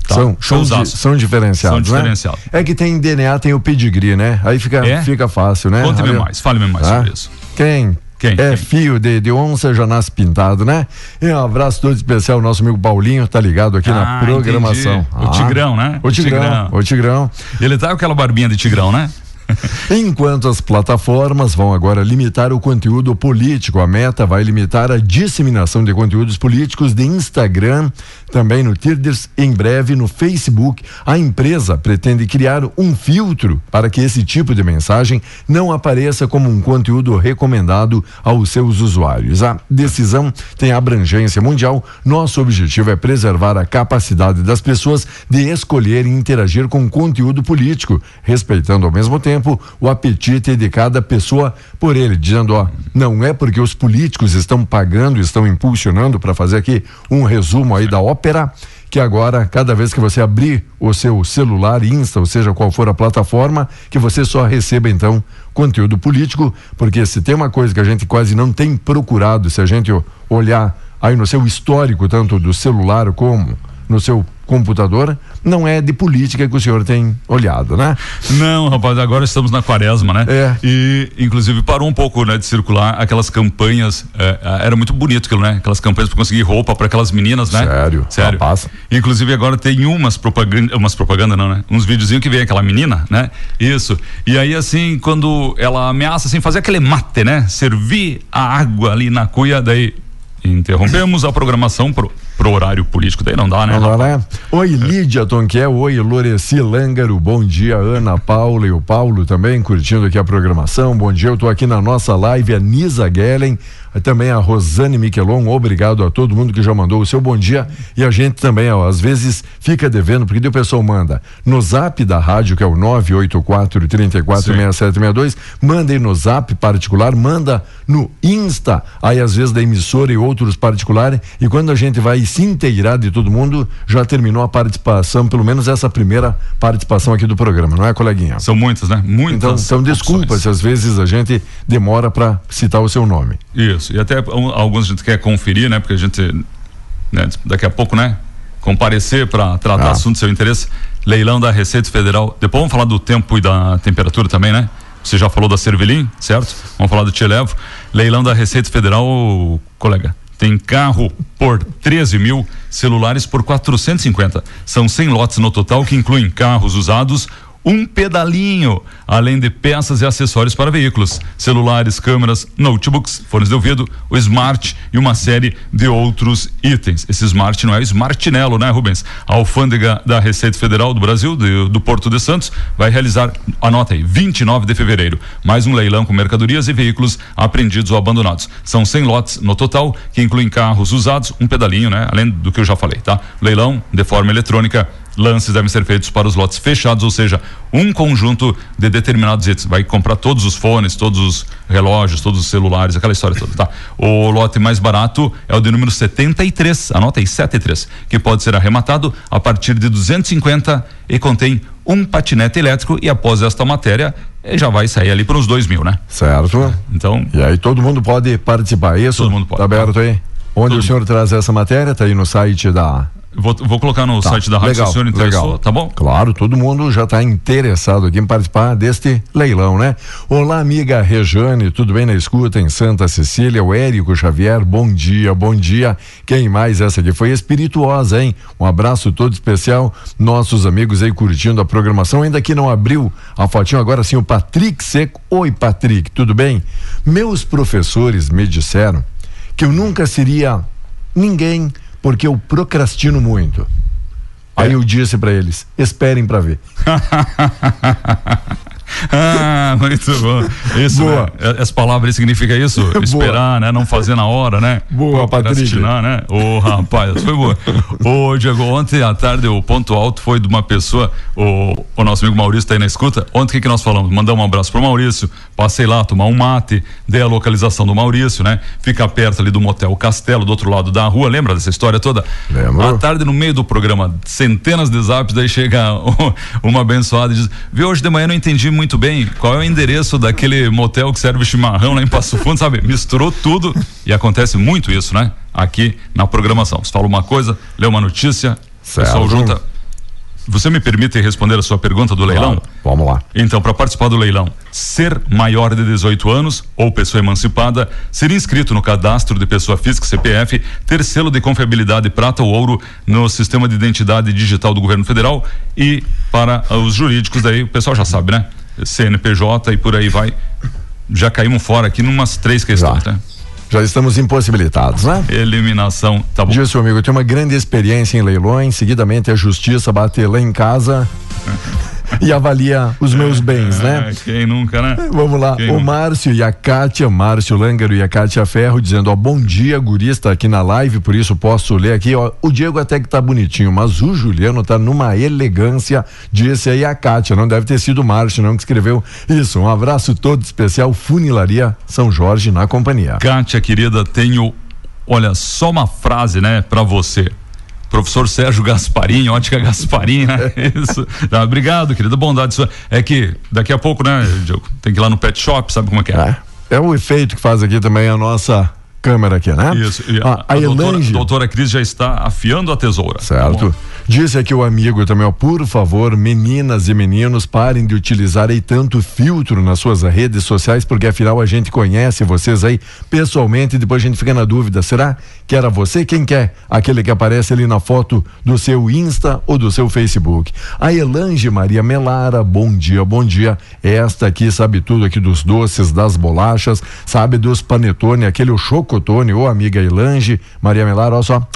Tá, São, são, são diferenciados, São né? diferenciados. É que tem DNA, tem o pedigree, né? Aí fica, É? fica fácil, né? Conte-me mais, fale-me mais tá? sobre isso. Quem? Quem? É Quem? fio de, de onça, já nasce pintado, né? E um abraço todo especial, nosso amigo Paulinho, tá ligado aqui na Ah, programação. entendi. O Tigrão, né? O O Tigrão, Tigrão. o Tigrão. Ele tá com aquela barbinha de tigrão, né? Enquanto as plataformas vão agora limitar o conteúdo político, a meta vai limitar a disseminação de conteúdos políticos de Instagram, também no Tirders, em breve no Facebook. A empresa pretende criar um filtro para que esse tipo de mensagem não apareça como um conteúdo recomendado aos seus usuários. A decisão tem abrangência mundial. Nosso objetivo é preservar a capacidade das pessoas de escolher e interagir com conteúdo político, respeitando ao mesmo tempo o apetite de cada pessoa por ele, dizendo, ó, não é porque os políticos estão pagando, estão impulsionando para fazer aqui um resumo aí da ópera, que agora, cada vez que você abrir o seu celular, Insta, ou seja, qual for a plataforma, que você só receba então conteúdo político, porque se tem uma coisa que a gente quase não tem procurado, se a gente olhar aí no seu histórico, tanto do celular como no seu computador, não é de política que o senhor tem olhado, né? Não, rapaz, agora estamos na quaresma, né? É. E, inclusive, parou um pouco, né, de circular aquelas campanhas. é, era muito bonito aquilo, né? Aquelas campanhas para conseguir roupa para aquelas meninas, né? Sério? Sério. Rapaz. Inclusive, agora tem umas propaganda, umas propaganda não, né? Uns videozinhos que vem aquela menina, né? Isso. E aí, assim, quando ela ameaça, assim, fazer aquele mate, né? Servir a água ali na cuia, daí interrompemos a programação pro, pro horário político, daí não dá, né? Vamos lá, né? Oi, Lídia Tonquel, oi, Loreci Lângaro, bom dia, Ana Paula e o Paulo também curtindo aqui a programação. Bom dia, eu tô aqui na nossa live, a Nisa Gellen, também a Rosane Miquelon, obrigado a todo mundo que já mandou o seu bom dia. E a gente também, ó, às vezes fica devendo, porque o pessoal manda no zap da rádio, que é o 984 346762, manda aí no zap particular, manda no Insta, aí às vezes da emissora e outros particulares, e quando a gente vai se inteirar de todo mundo, já terminou a participação, pelo menos essa primeira participação aqui do programa, não é, coleguinha? São muitas, né? Muitas. Então, então desculpa se às vezes a gente demora para citar o seu nome. Isso, e até um, alguns a gente quer conferir, né? Porque a gente, né, daqui a pouco, né? Comparecer para tratar Ah. assunto do seu interesse. Leilão da Receita Federal. Depois vamos falar do tempo e da temperatura também, né? Você já falou da Cervelim, certo? Vamos falar do Te Levo. Leilão da Receita Federal, colega. Tem carro por 13 mil, celulares por 450. São 100 lotes no total que incluem carros usados, um pedalinho, além de peças e acessórios para veículos, celulares, câmeras, notebooks, fones de ouvido, o Smart e uma série de outros itens. Esse Smart não é o Smartinello, né, Rubens? A alfândega da Receita Federal do Brasil, de- do Porto de Santos, vai realizar, anota aí, 29 de fevereiro, mais um leilão com mercadorias e veículos apreendidos ou abandonados. São 100 lotes no total, que incluem carros usados, um pedalinho, né? Além do que eu já falei, tá? Leilão de forma eletrônica lances devem ser feitos para os lotes fechados, ou seja, um conjunto de determinados itens. Vai comprar todos os fones, todos os relógios, todos os celulares, aquela história toda, tá? O lote mais barato é o de número 73, anota aí, 73, que pode ser arrematado a partir de 250 e contém um patinete elétrico e após esta matéria já vai sair ali para uns dois mil, né? Certo? Então, E aí todo mundo pode participar, é isso? Todo mundo pode. Tá aberto aí? Onde Todo o senhor traz essa matéria? Tá aí no site da Vou, vou colocar no Tá, site da rádio legal, se o senhor interessou, legal. tá bom? Claro, todo mundo já está interessado aqui em participar deste leilão, né? Olá, amiga Rejane, tudo bem na escuta em Santa Cecília? O Érico Xavier, bom dia, bom dia. Quem mais? Essa aqui foi espirituosa, hein? Um abraço todo especial, nossos amigos aí curtindo a programação, ainda que não abriu a fotinho, agora sim o Patrick Seco. Oi, Patrick, tudo bem? Meus professores me disseram que eu nunca seria ninguém porque eu procrastino muito. Aí eu disse pra eles: esperem pra ver. Ah, muito bom. Isso, Boa. né? Essa palavra aí significa isso? Boa. Esperar, né? Não fazer na hora, né? Boa, Procrastinar, né? Ô, rapaz, foi boa. Ô, Diego, ontem à tarde o ponto alto foi de uma pessoa, o, o nosso amigo Maurício tá aí na escuta. Ontem o que, que nós falamos? Mandamos um abraço pro Maurício, passei lá tomar um mate, dei a localização do Maurício, né? Fica perto ali do motel Castelo, do outro lado da rua, lembra dessa história toda? Lembro. À tarde, no meio do programa, centenas de zaps, daí chega uma abençoada e diz: Vê, hoje de manhã não entendi muito bem qual é o endereço daquele motel que serve chimarrão lá em Passo Fundo, sabe? Misturou tudo e acontece muito isso, né? Aqui na programação. Você fala uma coisa, lê uma notícia, o pessoal Certo. junta. Você me permite responder a sua pergunta do leilão? Claro, Vamos lá. Então, para participar do leilão, ser maior de 18 anos ou pessoa emancipada, ser inscrito no cadastro de pessoa física CPF, ter selo de confiabilidade prata ou ouro no sistema de identidade digital do governo federal e para os jurídicos daí, o pessoal já sabe, né? CNPJ e por aí vai. Já caímos fora aqui numas três questões, Já. né? Já estamos impossibilitados, né? Eliminação, tá bom. Disse o amigo, eu tenho uma grande experiência em leilões, seguidamente a justiça bate lá em casa e avalia os meus bens, né? Ah, Quem nunca, né? Vamos lá, Quem o nunca? Márcio e a Kátia, Márcio Lângaro e a Kátia Ferro dizendo, ó, bom dia, guri está aqui na live, por isso posso ler aqui, ó, o Diego até que tá bonitinho, mas o Juliano tá numa elegância, disse aí a Kátia, não deve ter sido o Márcio não que escreveu isso, um abraço todo especial, Funilaria São Jorge na companhia. Kátia, querida, tenho, olha, só uma frase, né, para você. Professor Sérgio Gasparim, ótica Gasparim, né? Isso. Ah, obrigado, querida. Bondade sua. É que daqui a pouco, né, Diogo? Tem que ir lá no pet shop, sabe como é que é? É, é o efeito que faz aqui também a nossa câmera aqui, né? Isso. E Ah, a, a, doutora, Elange, doutora Cris já está afiando a tesoura. tá certo? bom? Disse aqui o amigo também, ó, por favor, meninas e meninos, parem de utilizar aí tanto filtro nas suas redes sociais, porque afinal a gente conhece vocês aí pessoalmente e depois a gente fica na dúvida, será que era você? Quem quer? Aquele que aparece ali na foto do seu Insta ou do seu Facebook. A Elange Maria Melara, bom dia, bom dia. Esta aqui sabe tudo aqui dos doces, das bolachas, sabe dos panetone, aquele chocotone, ô amiga Elange, Maria Melara, ó só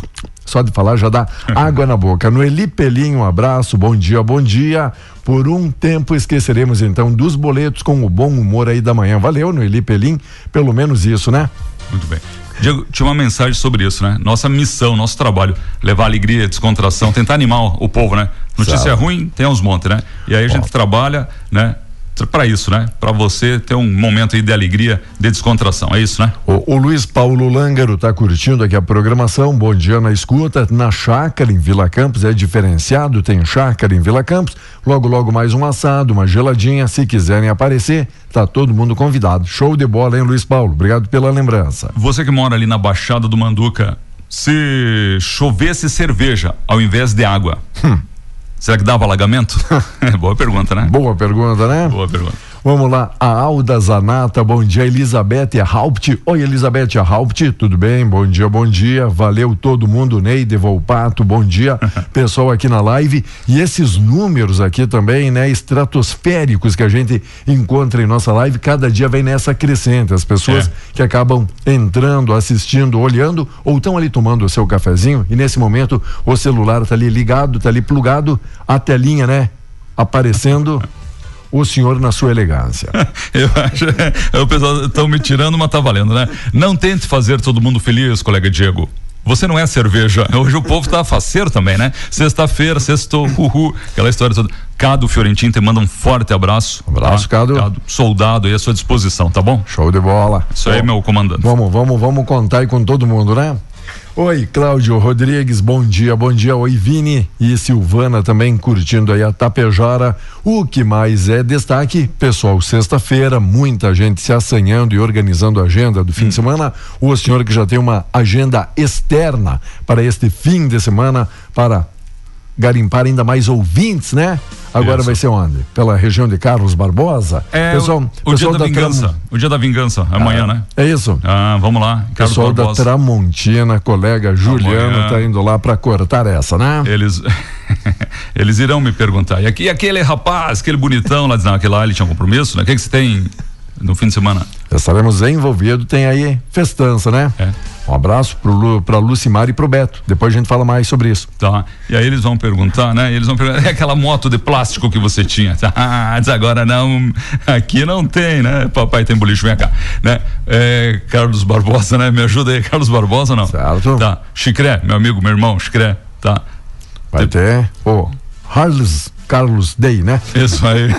só de falar já dá água na boca. No Eli Pelim, um abraço, bom dia, bom dia. Por um tempo esqueceremos então dos boletos com o bom humor aí da manhã. Valeu, no Eli Pelim, pelo menos isso, né? Muito bem. Diego, tinha uma mensagem sobre isso, né? Nossa missão, nosso trabalho, levar alegria, descontração, tentar animar o povo, né? Notícia Certo. ruim, tem uns montes, né? E aí a gente trabalha, né? Para isso, né? Para você ter um momento aí de alegria, de descontração, é isso, né? O, o Luiz Paulo Lângaro tá curtindo aqui a programação. Bom dia na escuta. Na chácara em Vila Campos é diferenciado, tem chácara em Vila Campos. Logo, logo mais um assado, uma geladinha. Se quiserem aparecer, tá todo mundo convidado. Show de bola, hein, Luiz Paulo? Obrigado pela lembrança. Você que mora ali na Baixada do Manduca, se chovesse cerveja ao invés de água, será que dava alagamento? boa pergunta, né? Boa pergunta, né? Boa pergunta. Vamos lá, a Alda Zanata, bom dia, Elizabeth Haupt. Oi, Elizabeth Haupt, tudo bem? Bom dia, bom dia. Valeu todo mundo, Neide Volpato, bom dia. Pessoal aqui na live. E esses números aqui também, né, estratosféricos que a gente encontra em nossa live, cada dia vem nessa crescente. As pessoas É. que acabam entrando, assistindo, olhando, ou estão ali tomando o seu cafezinho, e nesse momento o celular tá ali ligado, tá ali plugado, a telinha, né, aparecendo. O senhor na sua elegância. Eu acho. É, o pessoal estão me tirando, mas tá valendo, né? Não tente fazer todo mundo feliz, colega Diego. Você não é cerveja. Hoje o povo tá faceiro também, né? Sexta-feira, sextou, uhul, aquela história toda. Cado Fiorentin te manda um forte abraço. Abraço, Cado. Soldado aí à sua disposição, tá bom? Show de bola. Isso aí, meu comandante. Vamos, vamos, vamos contar aí com todo mundo, né? Oi, Cláudio Rodrigues, bom dia, bom dia. Oi, Vini e Silvana também curtindo aí a Tapejara. O que mais é destaque, pessoal, sexta-feira, muita gente se assanhando e organizando a agenda do fim Hum. de semana. O senhor que já tem uma agenda externa para este fim de semana, para garimpar ainda mais ouvintes, né? Agora Isso. vai ser onde? Pela região de Carlos Barbosa? É pessoal, o, o dia pessoal da, da vingança. Tram- O dia da vingança, amanhã, né? É isso? Ah, vamos lá. Carlos Pessoal da Barbosa. Tramontina, colega Juliano, Amanhã. tá indo lá para cortar essa, né? Eles, eles irão me perguntar. E aqui, e aquele rapaz, aquele bonitão lá, dizendo, aquele lá ele tinha um compromisso, né? O que, que você tem no fim de semana? Estaremos envolvidos, tem aí festança, né? É. Um abraço pro Lu, pra Lucimar e pro Beto. Depois a gente fala mais sobre isso. Tá. E aí eles vão perguntar, né? Eles vão perguntar, é aquela moto de plástico que você tinha. Ah, agora não, aqui não tem, né? Papai tem boliche, vem cá. Né? É, Carlos Barbosa, né? Me ajuda aí, Carlos Barbosa não? Certo. Tá. Chicré, meu amigo, meu irmão, Chicré, tá. Vai ter o Carlos, Carlos Day, né? Isso aí.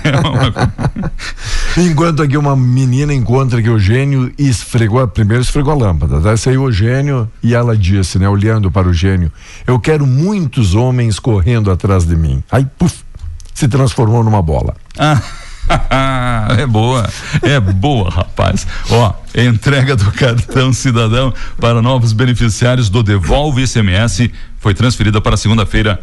Enquanto aqui uma menina encontra que o gênio esfregou, primeiro esfregou a lâmpada, daí saiu o gênio e ela disse, né, olhando para o gênio, eu quero muitos homens correndo atrás de mim. Aí, puf, se transformou numa bola. Ah, é boa, é boa, rapaz. Ó, entrega do cartão cidadão para novos beneficiários do Devolve ICMS foi transferida para segunda-feira,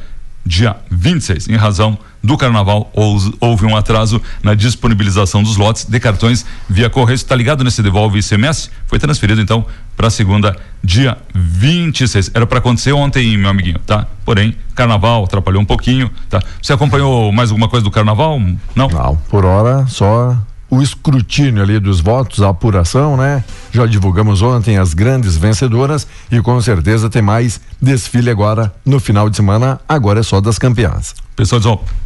dia 26, em razão do carnaval. Houve um atraso na disponibilização dos lotes de cartões via correio. Está ligado nesse Devolve ICMS? Foi transferido então para segunda, dia 26. Era para acontecer ontem, meu amiguinho, tá? Porém, carnaval atrapalhou um pouquinho, tá? Você acompanhou mais alguma coisa do carnaval? Não? Não, por hora só o escrutínio ali dos votos, a apuração, né? Já divulgamos ontem as grandes vencedoras e com certeza tem mais desfile agora no final de semana. Agora é só das campeãs. Pessoal,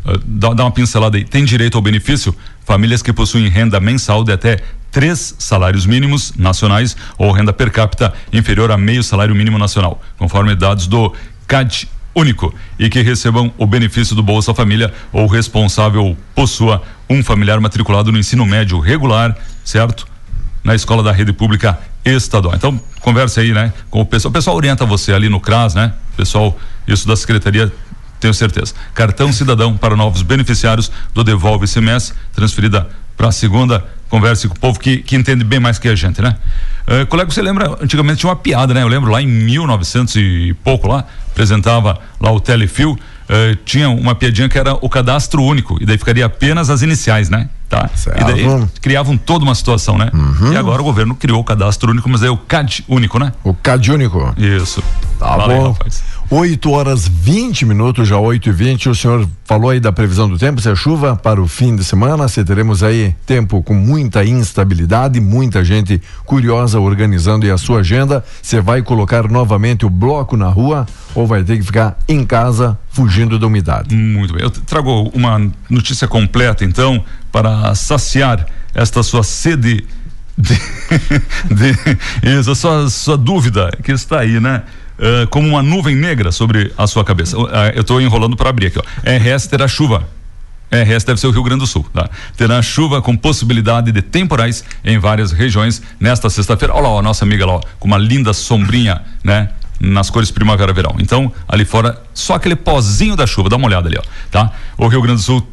ó, eh, dá, dá uma pincelada aí. Tem direito ao benefício? Famílias que possuem renda mensal de até três salários mínimos nacionais ou renda per capita inferior a meio salário mínimo nacional, conforme dados do CAD único e que recebam o benefício do Bolsa Família ou responsável possua um familiar matriculado no ensino médio regular, certo? Na escola da rede pública estadual. Então, converse aí, né, com o pessoal. O pessoal orienta você ali no CRAS, né? Pessoal, isso da secretaria tenho certeza. Cartão cidadão para novos beneficiários do Devolve ICMS, transferida para segunda. Converse com o povo que, que entende bem mais que a gente, né? Eh, colega, você lembra? Antigamente tinha uma piada, né? Eu lembro lá em 1900 e pouco lá, apresentava lá o Telefil, eh, tinha uma piadinha que era o cadastro único, e daí ficaria apenas as iniciais, né? Tá? E daí criavam toda uma situação, né? E agora o governo criou o cadastro único, mas é o CAD único, né? O Cadiúnico. Isso. Tá Fala aí, bom. rapaz. 8 horas 20 minutos, já 8 e 20 O senhor falou aí da previsão do tempo, se é chuva para o fim de semana, se teremos aí tempo com muita instabilidade, muita gente curiosa organizando aí a sua agenda. Você vai colocar novamente o bloco na rua ou vai ter que ficar em casa fugindo da umidade? Muito bem. Eu trago uma notícia completa, então, para saciar esta sua sede de, de isso, a sua, sua dúvida que está aí, né? Ah, como uma nuvem negra sobre a sua cabeça. Ah, eu estou enrolando para abrir aqui, ó. RS terá chuva. RS deve ser o Rio Grande do Sul, tá? Terá chuva com possibilidade de temporais em várias regiões nesta sexta-feira. Olha lá, ó, a nossa amiga lá, ó, com uma linda sombrinha, né? Nas cores primavera-verão. Então, ali fora, só aquele pozinho da chuva, dá uma olhada ali, ó, tá? O Rio Grande do Sul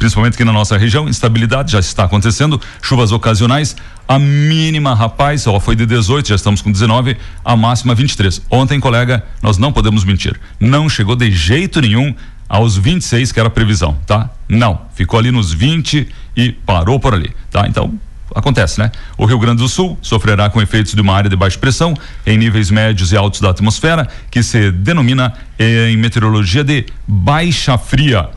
principalmente aqui na nossa região, instabilidade já está acontecendo, chuvas ocasionais, a mínima, rapaz, ó, foi de 18, já estamos com 19, a máxima 23. Ontem, colega, nós não podemos mentir, não chegou de jeito nenhum aos 26 que era a previsão, tá? Não, ficou ali nos 20 e parou por ali, tá? Então, acontece, né? O Rio Grande do Sul sofrerá com efeitos de uma área de baixa pressão em níveis médios e altos da atmosfera, que se denomina eh, em meteorologia de baixa fria.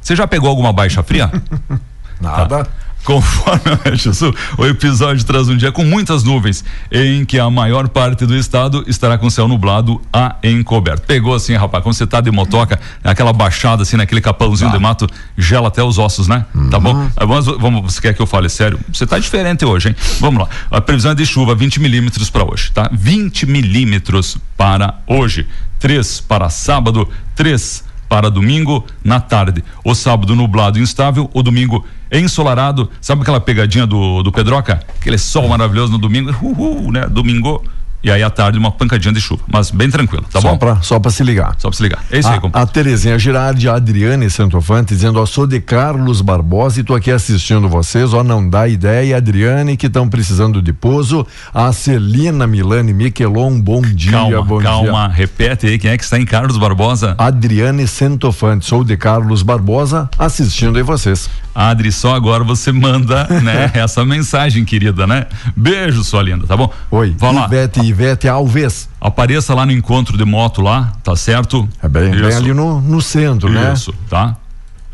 Você já pegou alguma baixa fria? Nada. Conforme a Jesus, o episódio traz um dia com muitas nuvens, em que a maior parte do estado estará com céu nublado a encoberto. Pegou assim, rapaz, quando você tá de motoca, aquela baixada assim, naquele capãozinho de mato, gela até os ossos, né? Tá bom? Ah, Vamos, vamos, você quer que eu fale sério? Você tá diferente hoje, hein? Vamos lá. A previsão é de chuva, 20 milímetros para hoje, tá? 20 milímetros para hoje. 3 para sábado, 3 para domingo na tarde. O sábado nublado e instável, o domingo ensolarado. Sabe aquela pegadinha do, do Pedroca? Aquele sol maravilhoso no domingo, uhul, né? Domingo E aí à tarde uma pancadinha de chuva, mas bem tranquilo, tá só bom? Pra, só para se ligar. Só pra se ligar. É isso a, aí, compadre. A Terezinha Girardi, a Adriane Santofante, dizendo: Ó, sou de Carlos Barbosa e tô aqui assistindo vocês. Ó, não dá ideia. Adriane, que estão precisando de pouso. A Celina Milani Miquelon, bom dia, calma, bom calma, dia. repete aí quem é que está em Carlos Barbosa. Adriane Santofante, sou de Carlos Barbosa, assistindo aí vocês. Adri, só agora você manda, né, essa mensagem, querida, né? Beijo, sua linda, tá bom? Oi, Vamos lá. Ivete, Ivete Alves. Apareça lá no encontro de moto lá, tá certo? É bem, bem ali no, no centro, né? Isso, tá?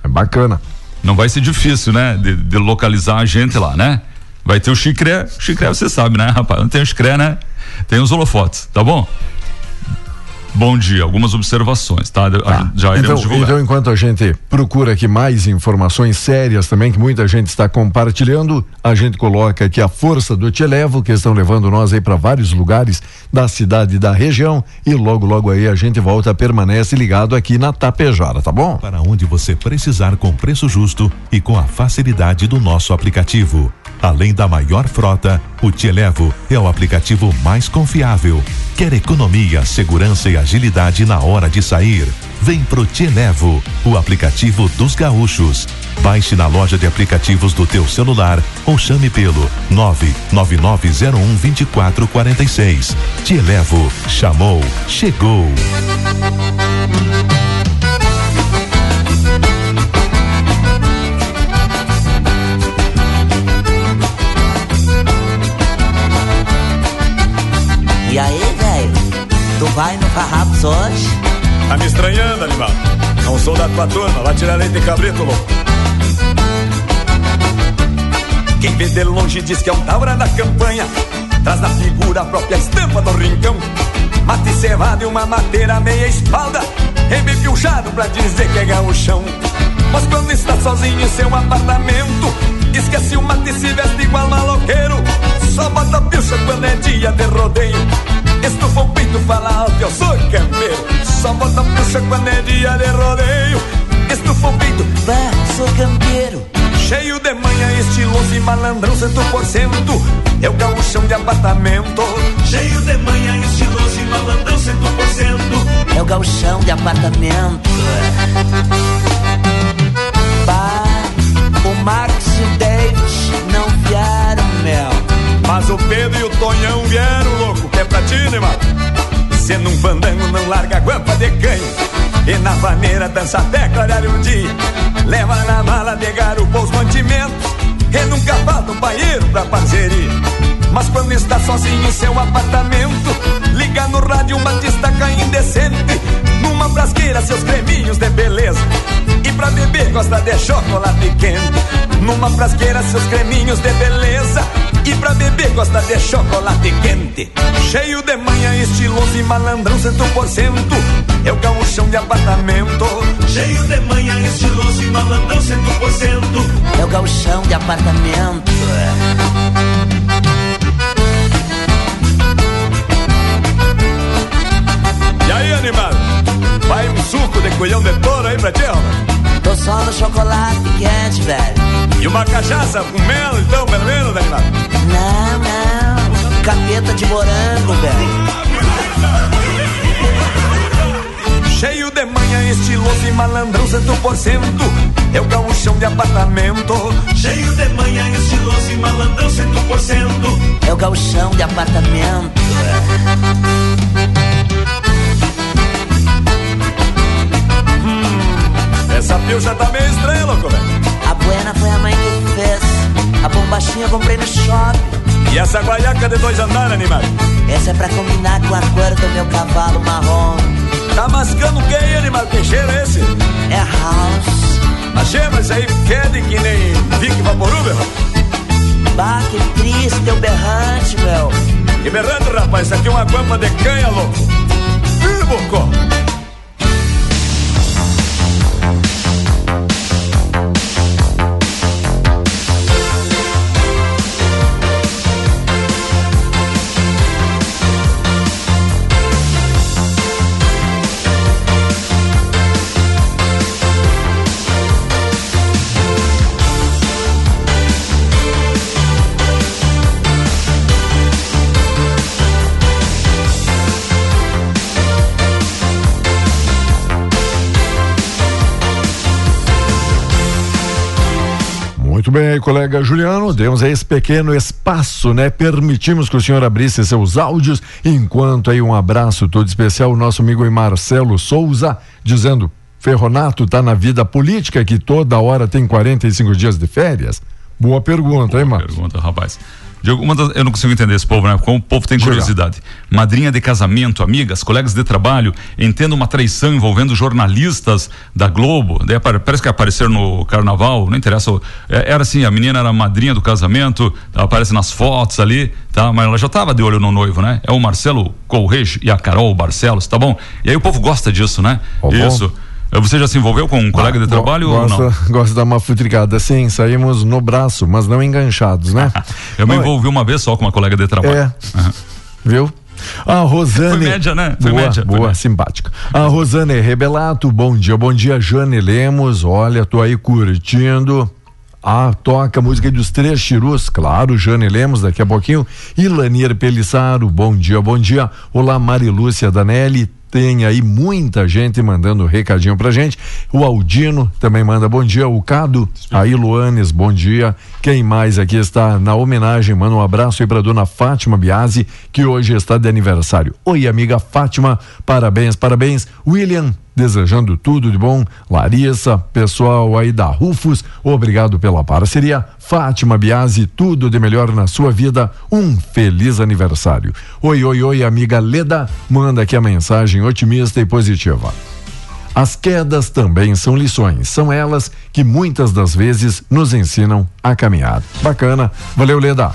É bacana. Não vai ser difícil, né? De, de localizar a gente lá, né? Vai ter o chicré, chicré você sabe, né, rapaz? Não tem o chicré, né? Tem os holofotes, tá bom? Bom dia, algumas observações, tá? Gente já iremos Então, divulgar. então, enquanto a gente procura aqui mais informações sérias também, que muita gente está compartilhando, a gente coloca aqui a força do Te Levo, que estão levando nós aí para vários lugares da cidade e da região. E logo, logo aí a gente volta, permanece ligado aqui na Tapejara, tá bom? Para onde você precisar com preço justo e com a facilidade do nosso aplicativo. Além da maior frota, o Te Levo é o aplicativo mais confiável. Quer economia, segurança e agilidade na hora de sair? Vem pro Te Levo, o aplicativo dos gaúchos. Baixe na loja de aplicativos do teu celular ou chame pelo 99901 2446. Te Levo, chamou, chegou. Vai no Farrapos hoje? Tá me estranhando, animal. Não sou da tua turma, vai tirar leite de cabrito, louco. Quem vê de longe diz que é um taura da campanha. Traz na figura a própria estampa do rincão. Mate cevado e uma mateira meia espalda. Embepiuchado pra dizer que é gaúchão. Mas quando está sozinho em seu apartamento, esquece o mate e se veste igual maloqueiro. Só bota pilcha quando é dia de rodeio. Estufa o peito, fala alto, eu sou campeiro. Só bota pilcha quando é dia de rodeio. Estufa o peito, Bah, sou campeiro. Cheio de manha, estiloso e malandrão, cento por cento. É o gauchão de apartamento. Cheio de manha, estiloso e malandrão, cento por cento. É o galchão de apartamento. Dança até clarear o dia. Leva na mala de garupa os mantimentos. E nunca falta um banheiro pra parceria. Mas quando está sozinho em seu apartamento, liga no rádio uma destaca indecente. Numa frasqueira seus creminhos de beleza. E pra beber gosta de chocolate quente. Numa frasqueira seus creminhos de beleza. E pra beber gosta de chocolate quente. Cheio de manha, estiloso e malandrão, cento por cento. É o gauchão de apartamento. Cheio de manha, estiloso e malandrão, cento por cento. É o galchão de apartamento. E aí, animado? Vai um suco de colhão de touro aí pra ti, ó. Tô só no chocolate quente, velho. E uma cachaça com mel, então, pelo menos, animado? Não, não. Capeta de morango, velho. Cheio de manha, estiloso e malandrão, cento por cento. É o gauchão de apartamento. Cheio de manha, estiloso e malandrão, cento por cento. É o galchão de apartamento. Essa pilcha tá meio estranha, louco, velho. A buena foi a mãe que fez. A bombachinha eu comprei no shopping. E essa guaiaca de dois andares, animado? Essa é pra combinar com a cor do meu cavalo marrom. Tá mascando o que aí, animado? Que cheiro é esse? É house. Achei, mas isso aí fede que nem Vic Vaporub, Bah, que triste, teu berrante, meu. E berrando, rapaz, isso aqui é uma guampa de canha, louco. Ih, bocó. Bem aí, colega Juliano. Demos aí esse pequeno espaço, né? Permitimos que o senhor abrisse seus áudios. Enquanto aí um abraço todo especial, o nosso amigo Marcelo Souza, dizendo: Ferronato tá na vida política que toda hora tem 45 dias de férias? Boa pergunta, Boa hein, Marcos? pergunta, rapaz. Diego, uma das- eu não consigo entender esse povo, né? Como o povo tem curiosidade. Madrinha de casamento, amigas, colegas de trabalho, entendo uma traição envolvendo jornalistas da Globo. Daí parece que apareceram no carnaval, não interessa. É, Era assim, a menina era a madrinha do casamento, aparece nas fotos ali, tá? Mas ela já estava de olho no noivo, né? É o Marcelo Correjo e a Carol Barcelos, tá bom? E aí o povo gosta disso, né? Tá bom. Você já se envolveu com um colega de Go- trabalho ou não? gosta, gosta de dar uma futricada. Sim, saímos no braço, mas não enganchados, né? Eu me envolvi uma vez só com uma colega de trabalho. É. Viu? A Rosane. Foi média, né? Foi boa, média, Boa, média. simpática. A Rosane Rebelato, bom dia, bom dia, Jane Lemos. Olha, tô aí curtindo. Ah, toca música dos Três Chirus, claro, Jane Lemos, daqui a pouquinho. Ilanir Pelissaro, bom dia, bom dia. Olá, Marilúcia Danelli. Tem aí muita gente mandando recadinho pra gente. O Aldino também manda bom dia. O Cado, aí Luanes, bom dia. Quem mais aqui está na homenagem? Manda um abraço aí pra dona Fátima Biasi, que hoje está de aniversário. Oi, amiga Fátima, parabéns, parabéns. William, desejando tudo de bom. Larissa, pessoal aí da Rufus, obrigado pela parceria. Fátima Biasi, tudo de melhor na sua vida. Um feliz aniversário. Oi, oi, oi, amiga Leda, manda aqui a mensagem otimista e positiva. As quedas também são lições, são elas que muitas das vezes nos ensinam a caminhar. Bacana, valeu Leda.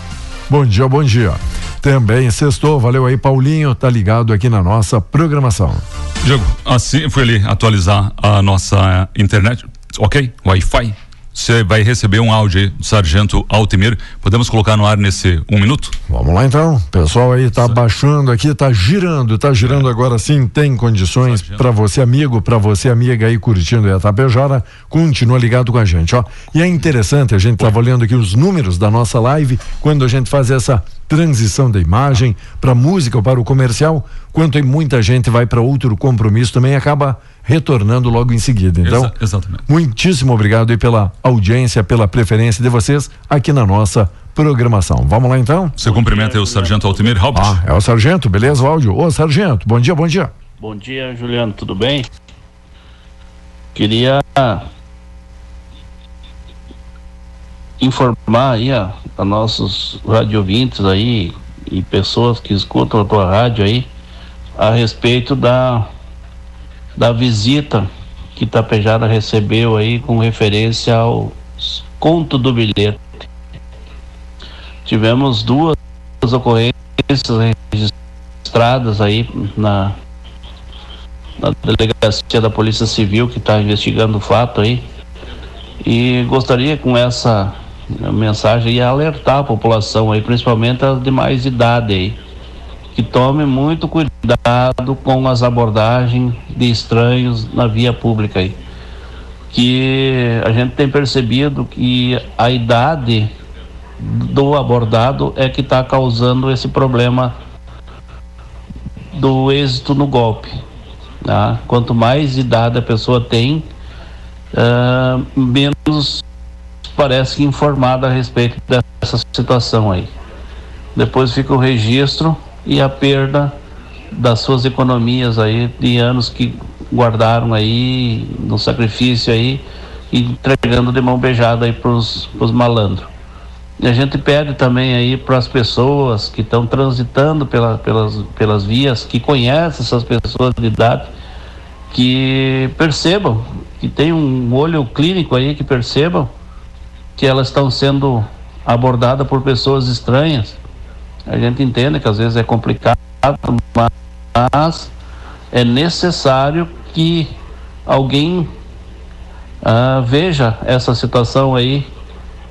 Bom dia, bom dia. Também sextou, valeu aí Paulinho, tá ligado aqui na nossa programação. Diego, assim fui ali atualizar a nossa internet, ok? Wi-Fi. Você vai receber um áudio aí do Sargento Altemir. Podemos colocar no ar nesse um minuto? Vamos lá então, pessoal aí tá baixando aqui, tá girando, tá girando agora sim, tem condições para você amigo, para você amiga aí curtindo a Tapejara, continua ligado com a gente, ó. E é interessante, a gente tava olhando aqui os números da nossa live, quando a gente faz essa transição da imagem para música ou para o comercial, quanto aí muita gente vai para outro compromisso também acaba retornando logo em seguida. Então, Exa- exatamente. muitíssimo obrigado aí pela audiência, pela preferência de vocês aqui na nossa programação. Vamos lá então? Você cumprimenta aí o Sargento Altemir Halbert. Ah, é o sargento, beleza? O áudio. Ô, sargento, bom dia, bom dia. Bom dia, Juliano, tudo bem? Queria informar aí a, a nossos radiovintes aí e pessoas que escutam a tua rádio aí a respeito da da visita que Tapejara recebeu aí com referência ao conto do bilhete. Tivemos duas ocorrências registradas aí na na delegacia da Polícia Civil que está investigando o fato aí. E gostaria com essa mensagem aí alertar a população aí, principalmente as de mais idade aí, que tome muito cuidado com as abordagens de estranhos na via pública aí. Que a gente tem percebido que a idade do abordado é que está causando esse problema do êxito no golpe. Tá? Quanto mais idade a pessoa tem, ah, menos parece informada a respeito dessa situação aí. Depois fica o registro e a perda das suas economias aí de anos que guardaram aí no sacrifício aí entregando de mão beijada aí pros, pros malandros. E a gente pede também aí para as pessoas que estão transitando pela, pelas, pelas vias, que conhecem essas pessoas de idade, que percebam, que tem um olho clínico aí, que percebam que elas estão sendo abordadas por pessoas estranhas. A gente entende que às vezes é complicado, mas é necessário que alguém ah, veja essa situação aí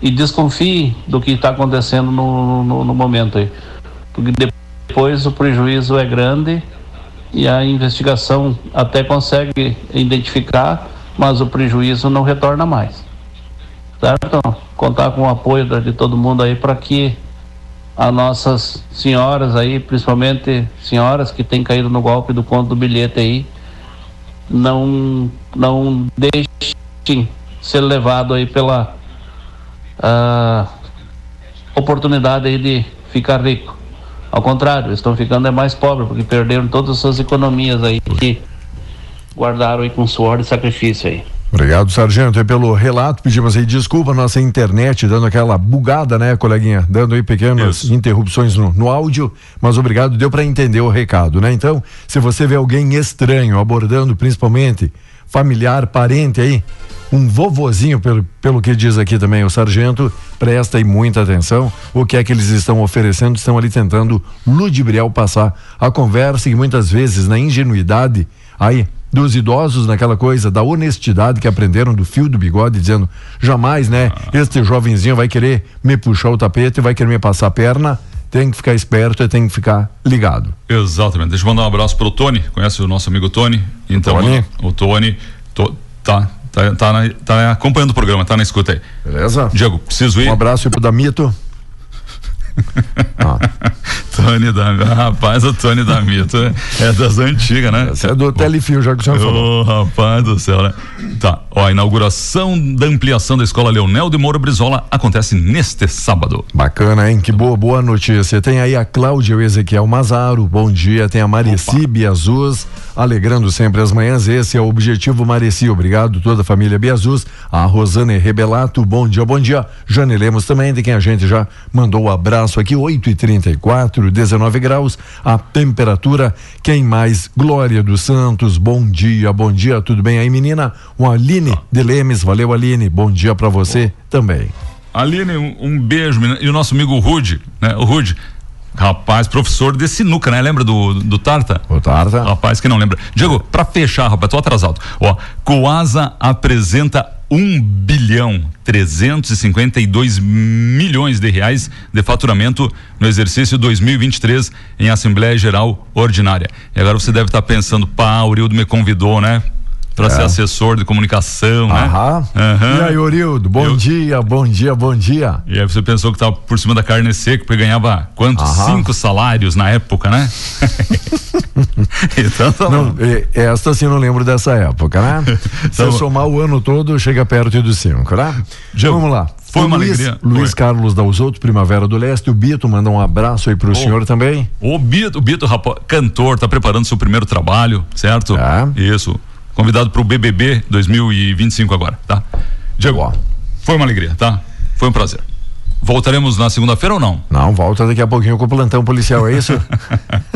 e desconfie do que está acontecendo no, no, no momento aí. Porque depois o prejuízo é grande e a investigação até consegue identificar, mas o prejuízo não retorna mais. Certo? Contar com o apoio de todo mundo aí para que as nossas senhoras aí, principalmente senhoras que têm caído no golpe do conto do bilhete aí, não não deixem ser levado aí pela ah, oportunidade aí de ficar rico. Ao contrário, estão ficando é mais pobres, porque perderam todas as suas economias aí que guardaram aí com suor e sacrifício aí. Obrigado, sargento, e pelo relato. Pedimos aí desculpa nossa internet, dando aquela bugada, né, coleguinha? Dando aí pequenas Isso. interrupções no, no, áudio, mas obrigado, deu para entender o recado, né? Então, se você vê alguém estranho abordando principalmente familiar, parente aí, um vovozinho, pelo, pelo que diz aqui também o sargento, presta aí muita atenção. O que é que eles estão oferecendo? Estão ali tentando ludibriar passar a conversa e muitas vezes na ingenuidade, aí dos idosos naquela coisa da honestidade que aprenderam do fio do bigode, dizendo jamais, né? Este jovenzinho vai querer me puxar o tapete, vai querer me passar a perna. Tem que ficar esperto e tem que ficar ligado. Exatamente. Deixa eu mandar um abraço pro Tony. Conhece o nosso amigo Tony? Então, Tony. o Tony to, tá, tá, tá, na, tá acompanhando o programa, tá na escuta aí. Beleza? Diego, preciso ir. Um abraço pro Damito. Ah. Tony da rapaz, o Tony da Mito é das antigas, né? Essa é do telefio, já que o senhor falou. Oh, rapaz do céu, né? Tá, ó, a inauguração da ampliação da escola Leonel de Moura Brizola acontece neste sábado. Bacana, hein? Que boa, boa notícia. Tem aí a Cláudia e o Ezequiel Mazaro, bom dia. Tem a Mareci Biazuz, alegrando sempre as manhãs. Esse é o objetivo Mareci. Obrigado, toda a família Biazuz. A Rosane Rebelato, bom dia, bom dia. Jane Lemos também, de quem a gente já mandou o um abraço aqui, 8 e 34 19 graus, a temperatura. Quem mais? Glória dos Santos, bom dia, bom dia, tudo bem aí, menina? O Aline de Lemes, valeu, Aline, bom dia para você também. Aline, um, um beijo, menina. e o nosso amigo Rude, né? O Rude, Rapaz, professor de sinuca, né? Lembra do, do Tarta? O Tarta. Rapaz que não lembra. Diego, pra fechar, rapaz, tô atrasado. Ó, Coasa apresenta um bilhão 352 milhões de reais de faturamento no exercício 2023 em Assembleia Geral Ordinária. E agora você deve estar pensando, pá, o Rildo me convidou, né? Para é. ser assessor de comunicação, né? Aham. Uhum. E aí, Orildo, bom Eu... dia, bom dia, bom dia. E aí você pensou que estava por cima da carne seca, porque ganhava quantos? Aham. Cinco salários na época, né? então tá não, Esta sim não lembro dessa época, né? Se eu somar o ano todo, chega perto dos cinco, né? Já, Vamos lá. Foi uma Luiz, alegria. Luiz Foi. Carlos Dalzotto, Primavera do Leste. O Bito manda um abraço aí pro oh, senhor também. O Bito, o Bito, rapaz, cantor, tá preparando seu primeiro trabalho, certo? É. Isso convidado para o BBB 2025 agora, tá? Diego, foi uma alegria, tá? Foi um prazer. Voltaremos na segunda-feira ou não? Não, volta daqui a pouquinho com o plantão policial, é isso?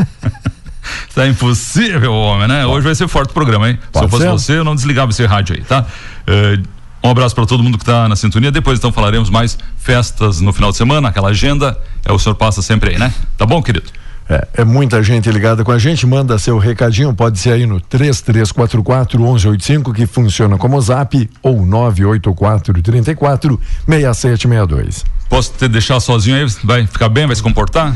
tá impossível, homem, né? Hoje vai ser forte o programa, hein? Pode Se eu fosse ser. você, eu não desligava esse rádio aí, tá? Uh, um abraço para todo mundo que está na sintonia. Depois então falaremos mais festas no final de semana, aquela agenda. É o senhor passa sempre aí, né? Tá bom, querido? É, é, muita gente ligada com a gente, manda seu recadinho, pode ser aí no 3344 1185 que funciona como zap ou 984 34 6762. Posso te deixar sozinho aí? Vai ficar bem? Vai se comportar?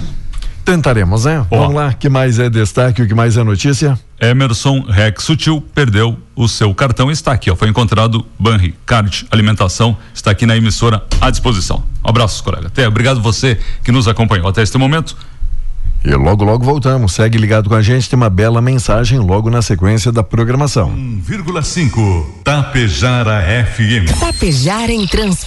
Tentaremos, né? Ó. Vamos lá, que mais é destaque, o que mais é notícia? Emerson Rex Sutil perdeu o seu cartão está aqui, ó. Foi encontrado Banri Card Alimentação, está aqui na emissora à disposição. Um abraços, colega. Até, obrigado você que nos acompanhou até este momento. E logo, logo voltamos. Segue ligado com a gente, tem uma bela mensagem logo na sequência da programação. 1,5 Tapejara FM. Tapejara em trans